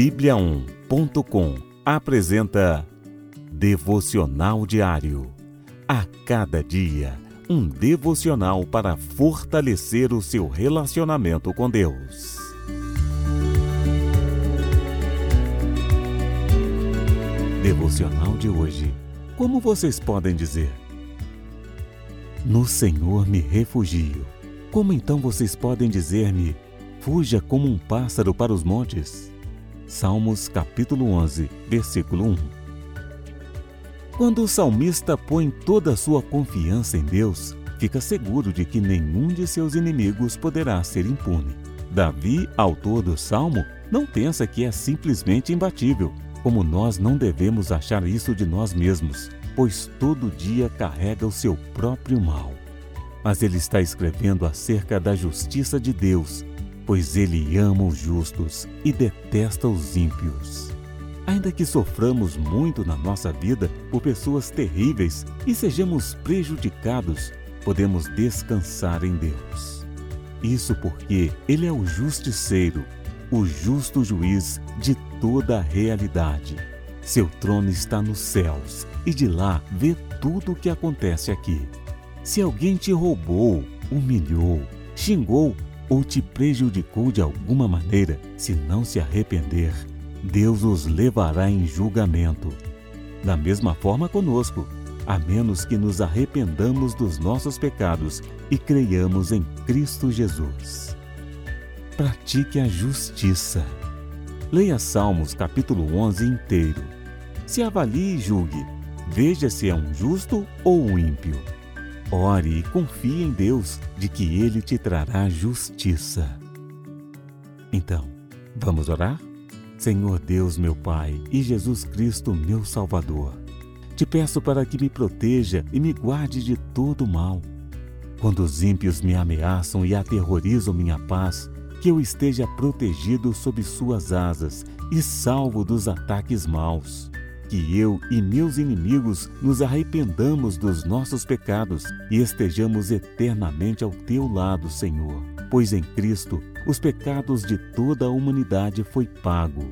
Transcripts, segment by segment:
Bíblia1.com apresenta Devocional Diário. A cada dia, um devocional para fortalecer o seu relacionamento com Deus. Devocional de hoje. Como vocês podem dizer? No Senhor me refugio. Como então vocês podem dizer-me, fuja como um pássaro para os montes? Salmos capítulo 11, versículo 1. Quando o salmista põe toda a sua confiança em Deus, fica seguro de que nenhum de seus inimigos poderá ser impune. Davi, autor do salmo, não pensa que é simplesmente imbatível, como nós não devemos achar isso de nós mesmos, pois todo dia carrega o seu próprio mal. Mas ele está escrevendo acerca da justiça de Deus pois ele ama os justos e detesta os ímpios. Ainda que soframos muito na nossa vida por pessoas terríveis e sejamos prejudicados, podemos descansar em Deus. Isso porque Ele é o justiceiro, o justo juiz de toda a realidade. Seu trono está nos céus e de lá vê tudo o que acontece aqui. Se alguém te roubou, humilhou, xingou ou te prejudicou de alguma maneira, se não se arrepender, Deus os levará em julgamento. Da mesma forma conosco, a menos que nos arrependamos dos nossos pecados e creiamos em Cristo Jesus. Pratique a justiça. Leia Salmos capítulo 11 inteiro. Se avalie e julgue. Veja se é um justo ou um ímpio. Ore e confie em Deus de que Ele te trará justiça. Então, vamos orar? Senhor Deus, meu Pai, e Jesus Cristo, meu Salvador, te peço para que me proteja e me guarde de todo mal. Quando os ímpios me ameaçam e aterrorizam minha paz, que eu esteja protegido sob suas asas e salvo dos ataques maus que eu e meus inimigos nos arrependamos dos nossos pecados e estejamos eternamente ao teu lado, Senhor. Pois em Cristo os pecados de toda a humanidade foi pago.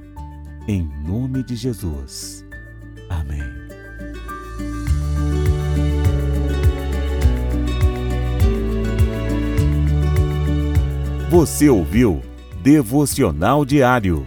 Em nome de Jesus. Amém. Você ouviu Devocional Diário